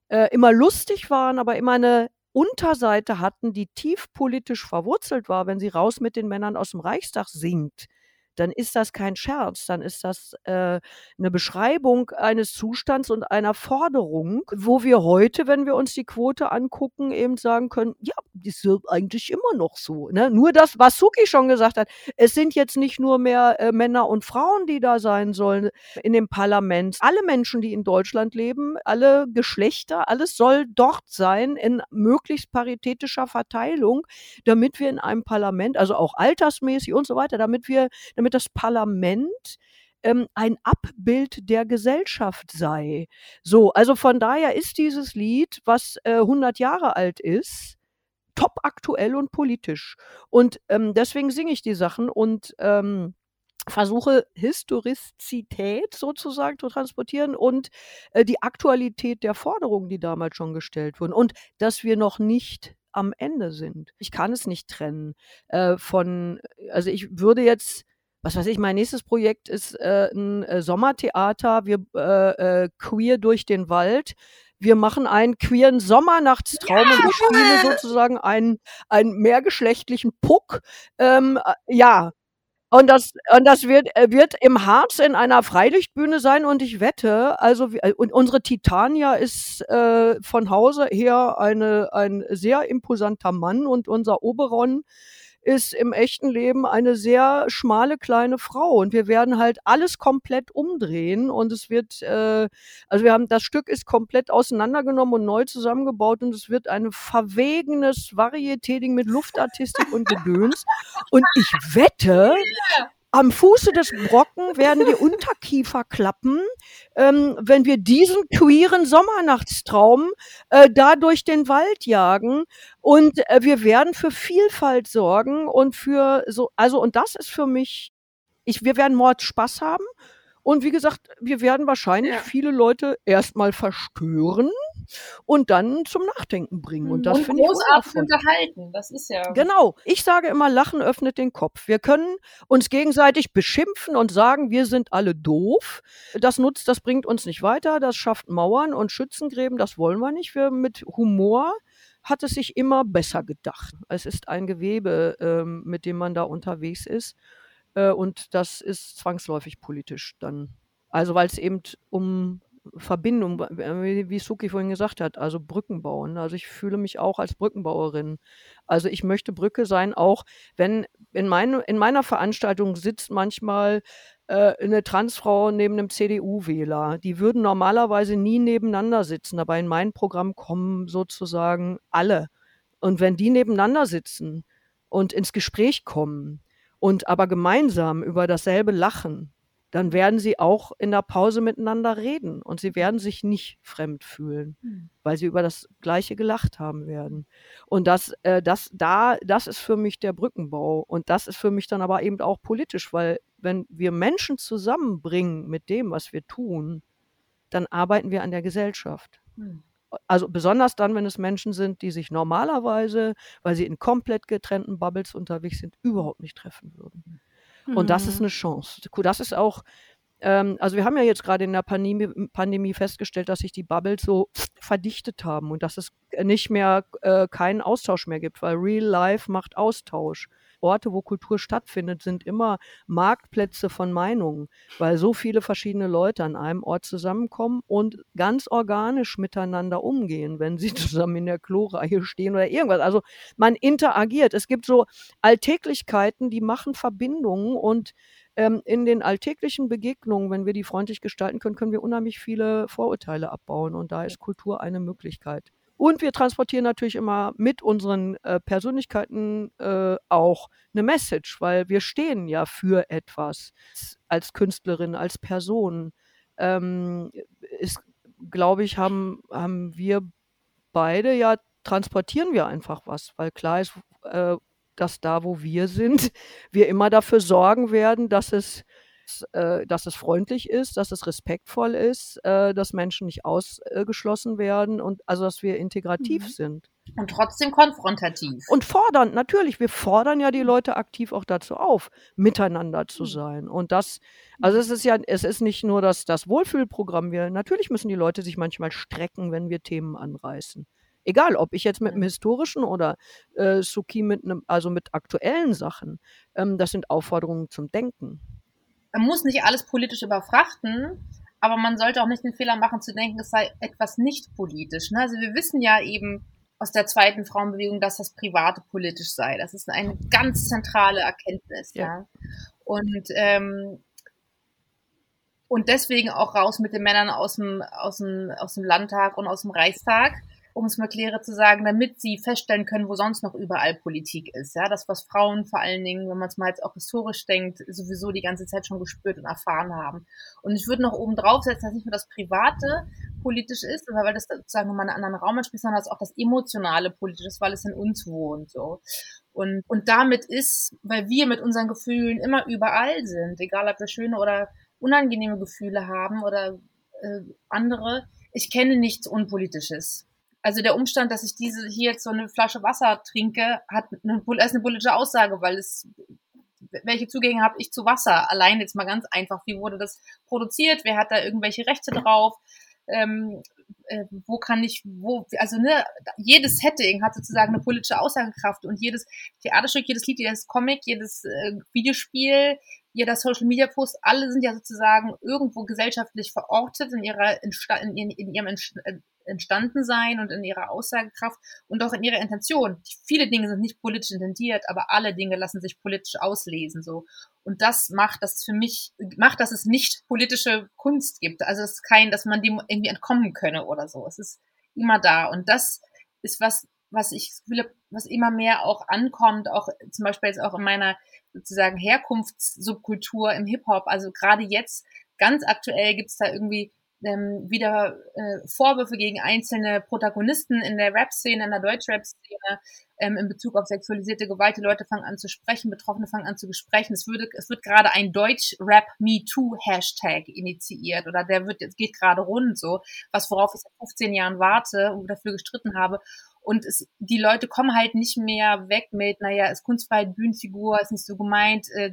äh, immer lustig waren, aber immer eine Unterseite hatten, die tief politisch verwurzelt war, wenn sie raus mit den Männern aus dem Reichstag singt dann ist das kein Scherz, dann ist das äh, eine Beschreibung eines Zustands und einer Forderung, wo wir heute, wenn wir uns die Quote angucken, eben sagen können, ja, ist eigentlich immer noch so. Ne? Nur das, was Suki schon gesagt hat, es sind jetzt nicht nur mehr äh, Männer und Frauen, die da sein sollen in dem Parlament. Alle Menschen, die in Deutschland leben, alle Geschlechter, alles soll dort sein in möglichst paritätischer Verteilung, damit wir in einem Parlament, also auch altersmäßig und so weiter, damit wir, damit das Parlament ähm, ein Abbild der Gesellschaft sei. So, also von daher ist dieses Lied, was äh, 100 Jahre alt ist, top aktuell und politisch. Und ähm, deswegen singe ich die Sachen und ähm, versuche Historizität sozusagen zu transportieren und äh, die Aktualität der Forderungen, die damals schon gestellt wurden. Und dass wir noch nicht am Ende sind. Ich kann es nicht trennen äh, von, also ich würde jetzt was weiß ich, mein nächstes Projekt ist äh, ein äh, Sommertheater. Wir äh, äh, queer durch den Wald. Wir machen einen queeren Sommernachtstraum ja! und ich spiele sozusagen einen, einen mehrgeschlechtlichen Puck. Ähm, äh, ja, und das, und das wird, äh, wird im Harz in einer Freilichtbühne sein und ich wette, also und unsere Titania ist äh, von Hause her eine, ein sehr imposanter Mann und unser Oberon ist im echten Leben eine sehr schmale kleine Frau. Und wir werden halt alles komplett umdrehen und es wird, äh, also wir haben das Stück ist komplett auseinandergenommen und neu zusammengebaut und es wird ein verwegenes Varieté-Ding mit Luftartistik und Gedöns. Und ich wette, am Fuße des Brocken werden die Unterkiefer klappen, ähm, wenn wir diesen queeren Sommernachtstraum äh, da durch den Wald jagen. Und äh, wir werden für Vielfalt sorgen und für so, also, und das ist für mich, ich, wir werden Mord Spaß haben. Und wie gesagt, wir werden wahrscheinlich ja. viele Leute erstmal verstören und dann zum Nachdenken bringen. Und das und finde ich großartig unterhalten. Das ist ja. Genau. Ich sage immer, Lachen öffnet den Kopf. Wir können uns gegenseitig beschimpfen und sagen, wir sind alle doof. Das nutzt, das bringt uns nicht weiter. Das schafft Mauern und Schützengräben. Das wollen wir nicht. Wir mit Humor hat es sich immer besser gedacht. Es ist ein Gewebe, ähm, mit dem man da unterwegs ist. Äh, und das ist zwangsläufig politisch dann. Also weil es eben um Verbindung, wie Suki vorhin gesagt hat, also Brücken bauen. Also ich fühle mich auch als Brückenbauerin. Also ich möchte Brücke sein, auch wenn in, mein, in meiner Veranstaltung sitzt manchmal äh, eine Transfrau neben einem CDU-Wähler. Die würden normalerweise nie nebeneinander sitzen, aber in mein Programm kommen sozusagen alle. Und wenn die nebeneinander sitzen und ins Gespräch kommen und aber gemeinsam über dasselbe lachen, dann werden sie auch in der Pause miteinander reden und sie werden sich nicht fremd fühlen, mhm. weil sie über das Gleiche gelacht haben werden. Und das, äh, das, da, das ist für mich der Brückenbau und das ist für mich dann aber eben auch politisch, weil wenn wir Menschen zusammenbringen mit dem, was wir tun, dann arbeiten wir an der Gesellschaft. Mhm. Also besonders dann, wenn es Menschen sind, die sich normalerweise, weil sie in komplett getrennten Bubbles unterwegs sind, überhaupt nicht treffen würden. Mhm. Und das ist mhm. eine Chance. Das ist auch, ähm, also wir haben ja jetzt gerade in der Pandemie, Pandemie, festgestellt, dass sich die Bubbles so verdichtet haben und dass es nicht mehr äh, keinen Austausch mehr gibt, weil Real Life macht Austausch. Orte, wo Kultur stattfindet, sind immer Marktplätze von Meinungen, weil so viele verschiedene Leute an einem Ort zusammenkommen und ganz organisch miteinander umgehen, wenn sie zusammen in der Kloreihe stehen oder irgendwas. Also man interagiert. Es gibt so Alltäglichkeiten, die machen Verbindungen und ähm, in den alltäglichen Begegnungen, wenn wir die freundlich gestalten können, können wir unheimlich viele Vorurteile abbauen und da ist Kultur eine Möglichkeit. Und wir transportieren natürlich immer mit unseren äh, Persönlichkeiten äh, auch eine Message, weil wir stehen ja für etwas als Künstlerin, als Person. Ähm, ist, glaube ich, haben, haben wir beide ja, transportieren wir einfach was, weil klar ist, äh, dass da, wo wir sind, wir immer dafür sorgen werden, dass es dass, äh, dass es freundlich ist, dass es respektvoll ist, äh, dass Menschen nicht ausgeschlossen werden und also dass wir integrativ mhm. sind. Und trotzdem konfrontativ. Und fordern, natürlich, wir fordern ja die Leute aktiv auch dazu auf, miteinander zu mhm. sein. Und das, also es ist ja, es ist nicht nur das, das Wohlfühlprogramm. Wir, natürlich müssen die Leute sich manchmal strecken, wenn wir Themen anreißen. Egal, ob ich jetzt mit einem historischen oder äh, Suki mit einem, also mit aktuellen Sachen. Ähm, das sind Aufforderungen zum Denken. Man muss nicht alles politisch überfrachten, aber man sollte auch nicht den Fehler machen zu denken, es sei etwas nicht politisch. Ne? Also wir wissen ja eben aus der zweiten Frauenbewegung, dass das Private politisch sei. Das ist eine ganz zentrale Erkenntnis. Ja. ja? Und ähm, und deswegen auch raus mit den Männern aus dem, aus dem, aus dem Landtag und aus dem Reichstag um es mal klarer zu sagen, damit sie feststellen können, wo sonst noch überall Politik ist. Ja, das, was Frauen vor allen Dingen, wenn man es mal jetzt auch historisch denkt, sowieso die ganze Zeit schon gespürt und erfahren haben. Und ich würde noch oben drauf setzen, dass nicht nur das Private politisch ist, weil das sozusagen nochmal einen anderen Raum entspricht, sondern dass auch das Emotionale politisch ist, weil es in uns wohnt, so. Und, und damit ist, weil wir mit unseren Gefühlen immer überall sind, egal ob wir schöne oder unangenehme Gefühle haben oder äh, andere, ich kenne nichts Unpolitisches. Also der Umstand, dass ich diese hier jetzt so eine Flasche Wasser trinke, hat eine, ist eine politische Aussage, weil es welche Zugänge habe ich zu Wasser? Allein jetzt mal ganz einfach, wie wurde das produziert? Wer hat da irgendwelche Rechte drauf? Ähm, äh, wo kann ich, wo, also ne, jedes Setting hat sozusagen eine politische Aussagekraft und jedes Theaterstück, jedes Lied, jedes Comic, jedes äh, Videospiel, jeder Social Media Post, alle sind ja sozusagen irgendwo gesellschaftlich verortet in ihrer in, in, in ihrem äh, entstanden sein und in ihrer Aussagekraft und auch in ihrer Intention. Viele Dinge sind nicht politisch intendiert, aber alle Dinge lassen sich politisch auslesen, so. Und das macht das für mich, macht, dass es nicht politische Kunst gibt. Also es ist kein, dass man dem irgendwie entkommen könne oder so. Es ist immer da. Und das ist was, was ich fühle, was immer mehr auch ankommt, auch zum Beispiel jetzt auch in meiner sozusagen Herkunftssubkultur im Hip-Hop. Also gerade jetzt, ganz aktuell gibt's da irgendwie ähm, wieder äh, Vorwürfe gegen einzelne Protagonisten in der Rap-Szene, in der Deutsch-Rap-Szene ähm, in Bezug auf sexualisierte Gewalt. Die Leute fangen an zu sprechen, Betroffene fangen an zu sprechen. Es, würde, es wird gerade ein Deutsch-Rap-Me-Too-Hashtag initiiert oder der wird geht gerade rund so, was worauf ich seit 15 Jahren warte und dafür gestritten habe. Und es, die Leute kommen halt nicht mehr weg mit, naja, ist Kunstfreiheit, Bühnenfigur, ist nicht so gemeint, äh,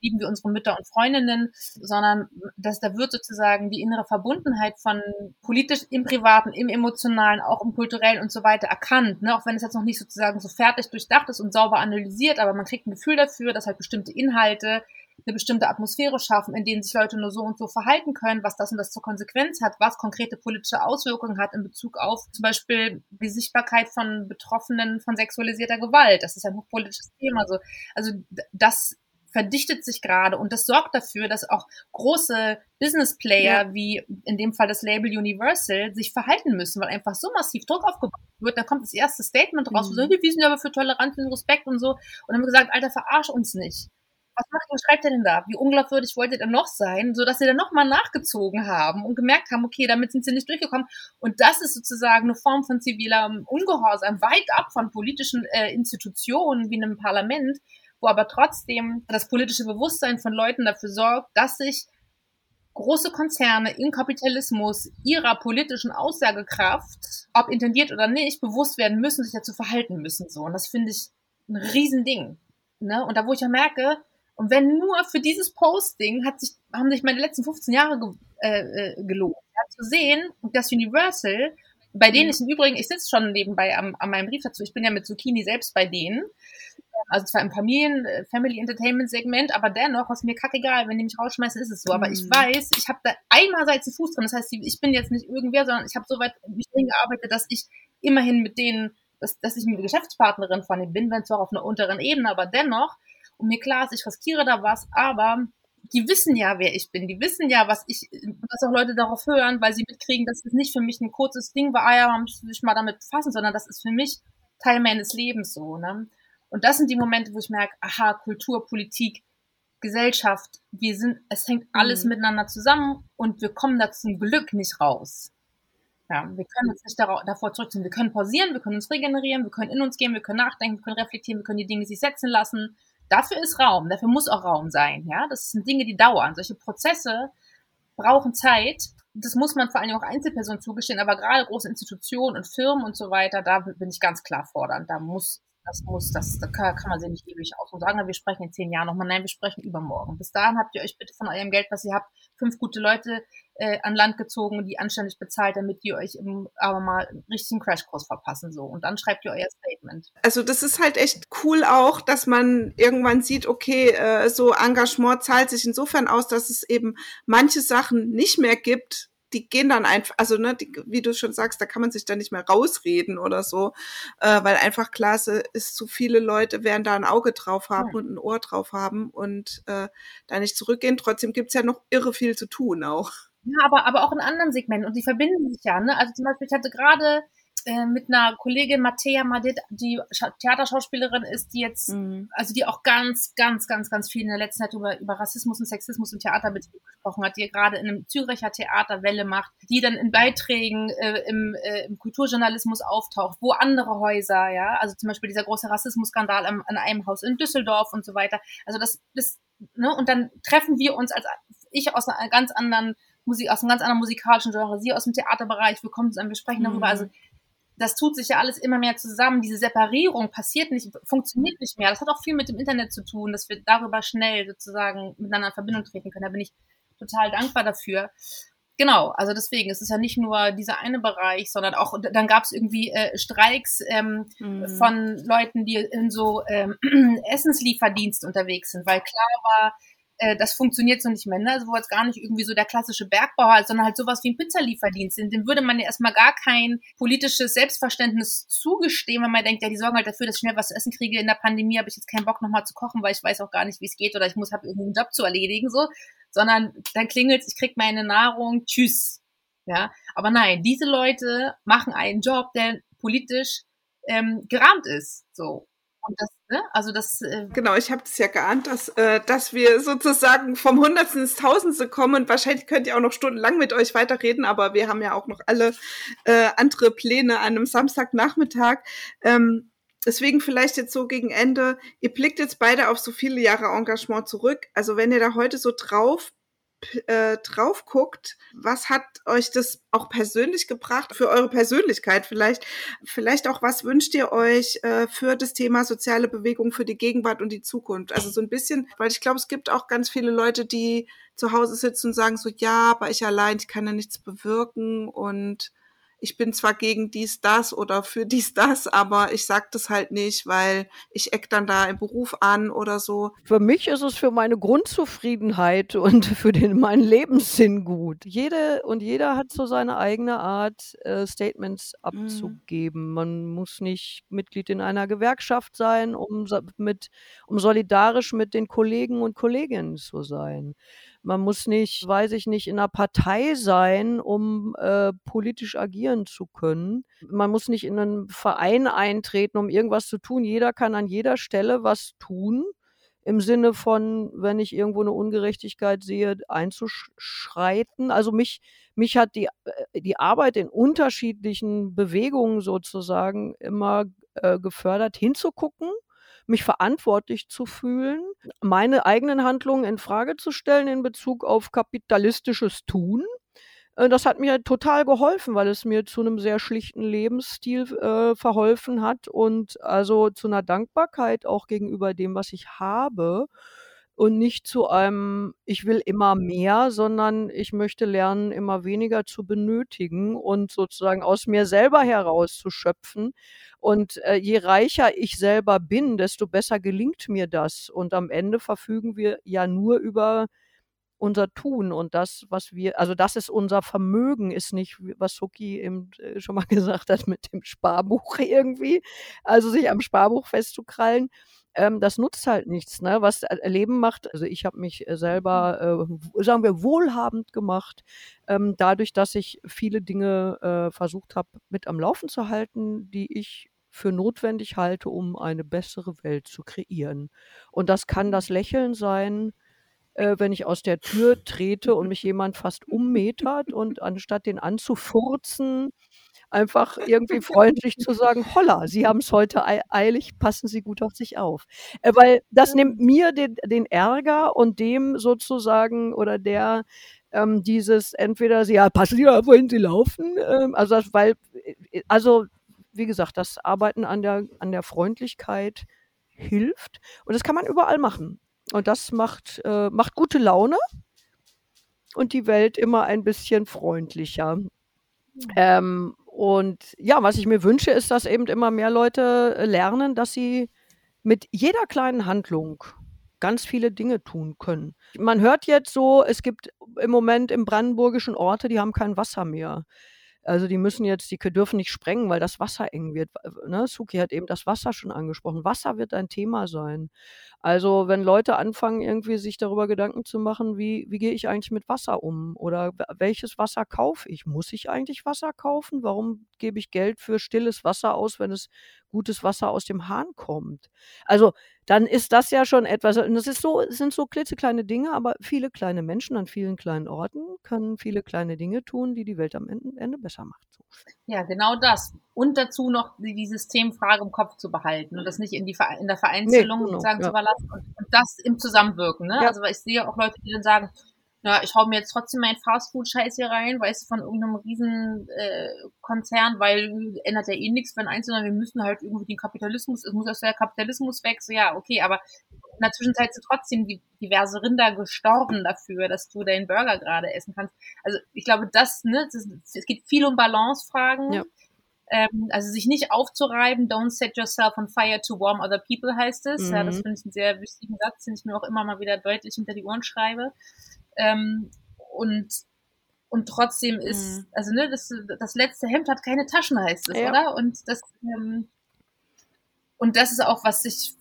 lieben wir unsere Mütter und Freundinnen, sondern dass da wird sozusagen die innere Verbundenheit von politisch im Privaten, im Emotionalen, auch im Kulturellen und so weiter erkannt. Ne? Auch wenn es jetzt noch nicht sozusagen so fertig durchdacht ist und sauber analysiert, aber man kriegt ein Gefühl dafür, dass halt bestimmte Inhalte eine bestimmte Atmosphäre schaffen, in denen sich Leute nur so und so verhalten können, was das und das zur Konsequenz hat, was konkrete politische Auswirkungen hat in Bezug auf zum Beispiel die Sichtbarkeit von Betroffenen von sexualisierter Gewalt. Das ist ein hochpolitisches Thema. Also, also das verdichtet sich gerade und das sorgt dafür, dass auch große Business Player ja. wie in dem Fall das Label Universal sich verhalten müssen, weil einfach so massiv Druck aufgebaut wird. Dann kommt das erste Statement raus, mhm. so, wir sind aber für Toleranz und Respekt und so. Und dann haben wir gesagt, Alter, verarsch uns nicht. Was macht was schreibt ihr denn da? Wie unglaubwürdig wollt ihr denn noch sein? So dass sie dann nochmal nachgezogen haben und gemerkt haben, okay, damit sind sie nicht durchgekommen. Und das ist sozusagen eine Form von ziviler Ungehorsam, weit ab von politischen äh, Institutionen wie einem Parlament, wo aber trotzdem das politische Bewusstsein von Leuten dafür sorgt, dass sich große Konzerne im Kapitalismus ihrer politischen Aussagekraft, ob intendiert oder nicht, bewusst werden müssen, sich dazu verhalten müssen. So. Und das finde ich ein Riesending. Ne? Und da, wo ich ja merke, und wenn nur für dieses Posting hat sich, haben sich meine letzten 15 Jahre ge, äh, äh, gelohnt. Ja, zu sehen, dass Universal, bei denen mhm. ich im Übrigen, ich sitze schon nebenbei am, an meinem Brief dazu, ich bin ja mit Zucchini selbst bei denen, also zwar im Familien, äh, Family Entertainment Segment, aber dennoch ist mir kackegal, wenn die mich rausschmeißen, ist es so. Aber mhm. ich weiß, ich habe da einmal seit Fuß drin. Das heißt, ich bin jetzt nicht irgendwer, sondern ich habe so weit mich gearbeitet, dass ich immerhin mit denen, dass, dass ich eine Geschäftspartnerin von denen bin, wenn zwar auf einer unteren Ebene, aber dennoch. Und mir klar ist, ich riskiere da was, aber die wissen ja, wer ich bin. Die wissen ja, was ich, dass auch Leute darauf hören, weil sie mitkriegen, dass es nicht für mich ein kurzes Ding war, ah ja, man muss sich mal damit befassen, sondern das ist für mich Teil meines Lebens so, ne? Und das sind die Momente, wo ich merke, aha, Kultur, Politik, Gesellschaft, wir sind, es hängt alles mhm. miteinander zusammen und wir kommen da zum Glück nicht raus. Ja, wir können uns nicht davor zurückziehen. Wir können pausieren, wir können uns regenerieren, wir können in uns gehen, wir können nachdenken, wir können reflektieren, wir können die Dinge sich setzen lassen. Dafür ist Raum, dafür muss auch Raum sein. Ja, das sind Dinge, die dauern. Solche Prozesse brauchen Zeit. Das muss man vor allem auch Einzelpersonen zugestehen, aber gerade große Institutionen und Firmen und so weiter, da bin ich ganz klar fordernd. Da muss das muss, das, da kann, man sich nicht ewig aus und sagen, wir sprechen in zehn Jahren nochmal. Nein, wir sprechen übermorgen. Bis dahin habt ihr euch bitte von eurem Geld, was ihr habt, fünf gute Leute äh, an Land gezogen, die anständig bezahlt, damit die euch im, aber mal einen richtigen Crashkurs verpassen so. Und dann schreibt ihr euer Statement. Also das ist halt echt cool auch, dass man irgendwann sieht, okay, äh, so Engagement zahlt sich insofern aus, dass es eben manche Sachen nicht mehr gibt, die gehen dann einfach, also ne, die, wie du schon sagst, da kann man sich dann nicht mehr rausreden oder so, äh, weil einfach klar ist, zu viele Leute werden da ein Auge drauf haben ja. und ein Ohr drauf haben und äh, da nicht zurückgehen. Trotzdem gibt's ja noch irre viel zu tun auch. Ja, aber, aber auch in anderen Segmenten und die verbinden sich ja. Ne? Also zum Beispiel, ich hatte gerade äh, mit einer Kollegin Mattea Madid, die Theaterschauspielerin ist, die jetzt, mhm. also die auch ganz, ganz, ganz, ganz viel in der letzten Zeit über, über Rassismus und Sexismus im Theaterbetrieb gesprochen hat, die gerade in einem Züricher Theater Welle macht, die dann in Beiträgen äh, im, äh, im Kulturjournalismus auftaucht, wo andere Häuser, ja, also zum Beispiel dieser große Rassismusskandal an, an einem Haus in Düsseldorf und so weiter. Also das, das, ne, und dann treffen wir uns als ich aus einer ganz anderen Musik, aus einem ganz anderen musikalischen Genre, sie aus dem Theaterbereich, wir kommen zusammen, wir sprechen darüber. Mhm. Also das tut sich ja alles immer mehr zusammen. Diese Separierung passiert nicht, funktioniert nicht mehr. Das hat auch viel mit dem Internet zu tun, dass wir darüber schnell sozusagen miteinander in Verbindung treten können. Da bin ich total dankbar dafür. Genau, also deswegen, es ist ja nicht nur dieser eine Bereich, sondern auch, dann gab es irgendwie äh, Streiks ähm, mhm. von Leuten, die in so ähm, Essenslieferdienst unterwegs sind, weil klar war, äh, das funktioniert so nicht mehr, ne? Also wo jetzt gar nicht irgendwie so der klassische Bergbau halt, sondern halt sowas wie ein Pizzalieferdienst. Dem würde man ja erstmal gar kein politisches Selbstverständnis zugestehen, wenn man denkt, ja, die sorgen halt dafür, dass ich schnell was zu essen kriege. In der Pandemie habe ich jetzt keinen Bock nochmal zu kochen, weil ich weiß auch gar nicht, wie es geht oder ich muss habe irgendwie einen Job zu erledigen, so. Sondern dann klingelt ich krieg meine Nahrung, tschüss. Ja, aber nein, diese Leute machen einen Job, der politisch ähm, gerahmt ist. So. Und das, ne? Also das. Äh genau, ich habe das ja geahnt, dass, äh, dass wir sozusagen vom Hundertsten ins Tausendste kommen. Und wahrscheinlich könnt ihr auch noch stundenlang mit euch weiterreden, aber wir haben ja auch noch alle äh, andere Pläne an einem Samstagnachmittag. Ähm, deswegen vielleicht jetzt so gegen Ende. Ihr blickt jetzt beide auf so viele Jahre Engagement zurück. Also wenn ihr da heute so drauf äh, drauf guckt, was hat euch das auch persönlich gebracht, für eure Persönlichkeit vielleicht? Vielleicht auch, was wünscht ihr euch äh, für das Thema soziale Bewegung, für die Gegenwart und die Zukunft? Also so ein bisschen, weil ich glaube, es gibt auch ganz viele Leute, die zu Hause sitzen und sagen so, ja, aber ich allein, ich kann ja nichts bewirken und ich bin zwar gegen dies, das oder für dies, das, aber ich sag das halt nicht, weil ich eck dann da im Beruf an oder so. Für mich ist es für meine Grundzufriedenheit und für den, meinen Lebenssinn gut. Jede und jeder hat so seine eigene Art, äh, Statements mhm. abzugeben. Mhm. Man muss nicht Mitglied in einer Gewerkschaft sein, um, mit, um solidarisch mit den Kollegen und Kolleginnen zu sein. Man muss nicht, weiß ich nicht, in einer Partei sein, um äh, politisch agieren zu können. Man muss nicht in einen Verein eintreten, um irgendwas zu tun. Jeder kann an jeder Stelle was tun. Im Sinne von, wenn ich irgendwo eine Ungerechtigkeit sehe, einzuschreiten. Also mich, mich hat die, äh, die Arbeit in unterschiedlichen Bewegungen sozusagen immer äh, gefördert, hinzugucken mich verantwortlich zu fühlen, meine eigenen Handlungen in Frage zu stellen in Bezug auf kapitalistisches Tun. Äh, das hat mir total geholfen, weil es mir zu einem sehr schlichten Lebensstil äh, verholfen hat und also zu einer Dankbarkeit auch gegenüber dem, was ich habe und nicht zu einem, ich will immer mehr, sondern ich möchte lernen, immer weniger zu benötigen und sozusagen aus mir selber heraus zu schöpfen. Und äh, je reicher ich selber bin, desto besser gelingt mir das. Und am Ende verfügen wir ja nur über unser Tun und das, was wir, also das ist unser Vermögen, ist nicht, was Suki eben äh, schon mal gesagt hat mit dem Sparbuch irgendwie, also sich am Sparbuch festzukrallen, ähm, das nutzt halt nichts. Ne? Was Leben macht, also ich habe mich äh, selber, äh, sagen wir, wohlhabend gemacht, ähm, dadurch, dass ich viele Dinge äh, versucht habe, mit am Laufen zu halten, die ich für notwendig halte, um eine bessere Welt zu kreieren. Und das kann das Lächeln sein, äh, wenn ich aus der Tür trete und mich jemand fast ummetert und anstatt den anzufurzen, einfach irgendwie freundlich zu sagen, holla, Sie haben es heute eilig, passen Sie gut auf sich auf. Äh, weil das nimmt mir den, den Ärger und dem sozusagen oder der ähm, dieses entweder sie ja passen Sie auf, wohin Sie laufen, ähm, also das, weil äh, also wie gesagt, das Arbeiten an der an der Freundlichkeit hilft und das kann man überall machen und das macht äh, macht gute Laune und die Welt immer ein bisschen freundlicher. Ähm, und ja, was ich mir wünsche, ist, dass eben immer mehr Leute äh, lernen, dass sie mit jeder kleinen Handlung ganz viele Dinge tun können. Man hört jetzt so, es gibt im Moment im brandenburgischen Orte, die haben kein Wasser mehr. Also die müssen jetzt, die dürfen nicht sprengen, weil das Wasser eng wird. Ne? Suki hat eben das Wasser schon angesprochen. Wasser wird ein Thema sein. Also wenn Leute anfangen, irgendwie sich darüber Gedanken zu machen, wie, wie gehe ich eigentlich mit Wasser um? Oder welches Wasser kaufe ich? Muss ich eigentlich Wasser kaufen? Warum gebe ich Geld für stilles Wasser aus, wenn es gutes Wasser aus dem Hahn kommt? Also dann ist das ja schon etwas, und das ist so, es sind so klitzekleine Dinge, aber viele kleine Menschen an vielen kleinen Orten können viele kleine Dinge tun, die die Welt am Ende besser macht. Ja, genau das. Und dazu noch die Systemfrage im Kopf zu behalten und das nicht in, die, in der Vereinzelung nee, genau, sozusagen ja. zu überlassen und, und, das im Zusammenwirken. Ne? Ja. Also ich sehe auch Leute, die dann sagen, ja, ich hau mir jetzt trotzdem meinen Fastfood-Scheiß hier rein, weißt du, von irgendeinem riesen äh, Konzern, weil ändert ja eh nichts, wenn Einzelner, wir müssen halt irgendwie den Kapitalismus, es muss aus der Kapitalismus weg, so ja, okay, aber in der Zwischenzeit sind trotzdem die, diverse Rinder gestorben dafür, dass du deinen Burger gerade essen kannst. Also ich glaube, das, ne, das, es geht viel um Balancefragen. Ja. Ähm, also sich nicht aufzureiben, don't set yourself on fire to warm other people heißt es. Mhm. Ja, das mhm. finde ich einen sehr wichtigen Satz, den ich mir auch immer mal wieder deutlich hinter die Ohren schreibe. Ähm, und und trotzdem ist, mhm. also ne, das, das letzte Hemd hat keine Taschen, heißt es, ja. oder? Und das ähm, und das ist auch, was sich,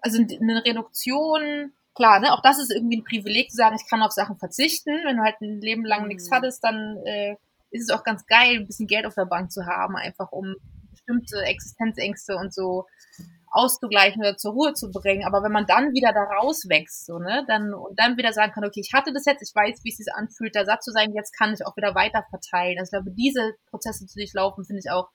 also eine Reduktion, klar, ne, auch das ist irgendwie ein Privileg zu sagen, ich kann auf Sachen verzichten. Wenn du halt ein Leben lang mhm. nichts hattest, dann äh, ist es auch ganz geil, ein bisschen Geld auf der Bank zu haben, einfach um bestimmte Existenzängste und so auszugleichen oder zur Ruhe zu bringen. Aber wenn man dann wieder da rauswächst, so, ne, dann, und dann wieder sagen kann, okay, ich hatte das jetzt, ich weiß, wie es sich anfühlt, da satt zu sein, jetzt kann ich auch wieder weiter verteilen. Also ich glaube, diese Prozesse zu durchlaufen, finde ich auch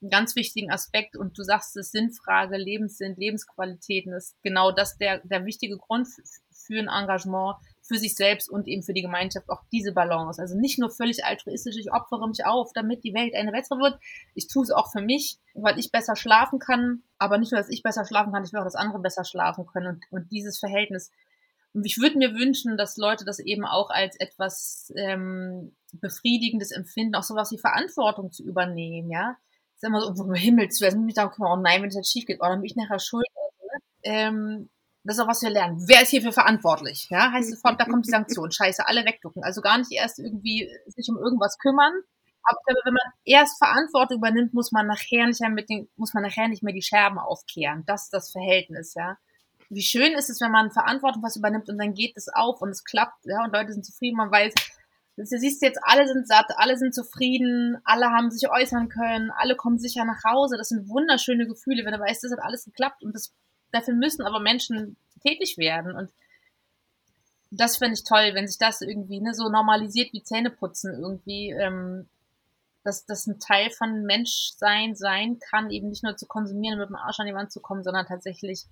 einen ganz wichtigen Aspekt. Und du sagst es, Sinnfrage, Lebenssinn, Lebensqualitäten ist genau das der, der wichtige Grund für ein Engagement, für sich selbst und eben für die Gemeinschaft auch diese Balance. Also nicht nur völlig altruistisch, ich opfere mich auf, damit die Welt eine bessere wird. Ich tue es auch für mich, weil ich besser schlafen kann. Aber nicht nur, dass ich besser schlafen kann, ich will auch, dass andere besser schlafen können. Und, und dieses Verhältnis. Und ich würde mir wünschen, dass Leute das eben auch als etwas ähm, befriedigendes empfinden, auch sowas wie Verantwortung zu übernehmen, ja. Das ist immer so, um Himmels Willen, muss mich da kümmern, oh nein, wenn es jetzt schief geht, oh, dann bin ich nachher schuld. Ne? Ähm, das ist auch was wir lernen. Wer ist hierfür verantwortlich? Ja, heißt sofort, da kommt die Sanktion. Scheiße, alle wegducken. Also gar nicht erst irgendwie sich um irgendwas kümmern. Aber wenn man erst Verantwortung übernimmt, muss man nachher nicht mehr den, muss man nachher nicht mehr die Scherben aufkehren. Das ist das Verhältnis, ja. Wie schön ist es, wenn man Verantwortung was übernimmt und dann geht es auf und es klappt, ja, und Leute sind zufrieden, man weiß, du siehst jetzt, alle sind satt, alle sind zufrieden, alle haben sich äußern können, alle kommen sicher nach Hause. Das sind wunderschöne Gefühle, wenn du weißt, das hat alles geklappt und das dafür müssen aber Menschen tätig werden. Und das finde ich toll, wenn sich das irgendwie ne, so normalisiert wie Zähneputzen irgendwie, ähm, dass das ein Teil von Menschsein sein kann, eben nicht nur zu konsumieren, mit dem Arsch an die Wand zu kommen, sondern tatsächlich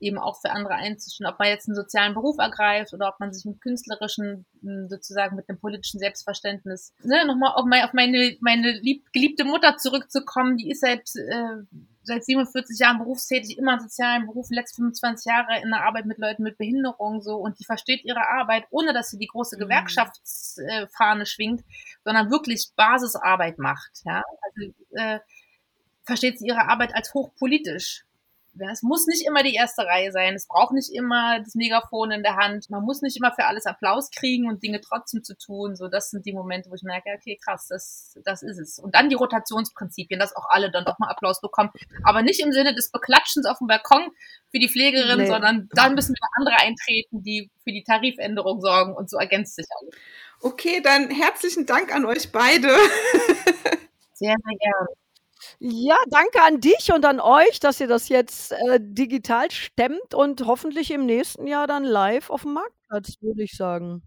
eben auch für andere einzustehen, ob man jetzt einen sozialen Beruf ergreift oder ob man sich mit künstlerischen, sozusagen mit einem politischen Selbstverständnis, ne, nochmal auf meine, auf meine lieb, geliebte Mutter zurückzukommen, die ist seit äh, seit 47 Jahren berufstätig, immer in sozialen Berufen, letzte 25 Jahre in der Arbeit mit Leuten mit Behinderung so und die versteht ihre Arbeit, ohne dass sie die große mhm. Gewerkschaftsfahne schwingt, sondern wirklich Basisarbeit macht. Ja? Also äh, versteht sie ihre Arbeit als hochpolitisch es muss nicht immer die erste Reihe sein. Es braucht nicht immer das Megafon in der Hand. Man muss nicht immer für alles Applaus kriegen und Dinge trotzdem zu tun. So, das sind die Momente, wo ich merke, okay, krass, das, das ist es. Und dann die Rotationsprinzipien, dass auch alle dann doch mal Applaus bekommen. Aber nicht im Sinne des Beklatschens auf dem Balkon für die Pflegerin, nee. sondern dann müssen wieder andere eintreten, die für die Tarifänderung sorgen und so ergänzt sich alles. Okay, dann herzlichen Dank an euch beide. Sehr, sehr gerne. Ja, danke an dich und an euch, dass ihr das jetzt äh, digital stemmt und hoffentlich im nächsten Jahr dann live auf dem Marktplatz, würde ich sagen.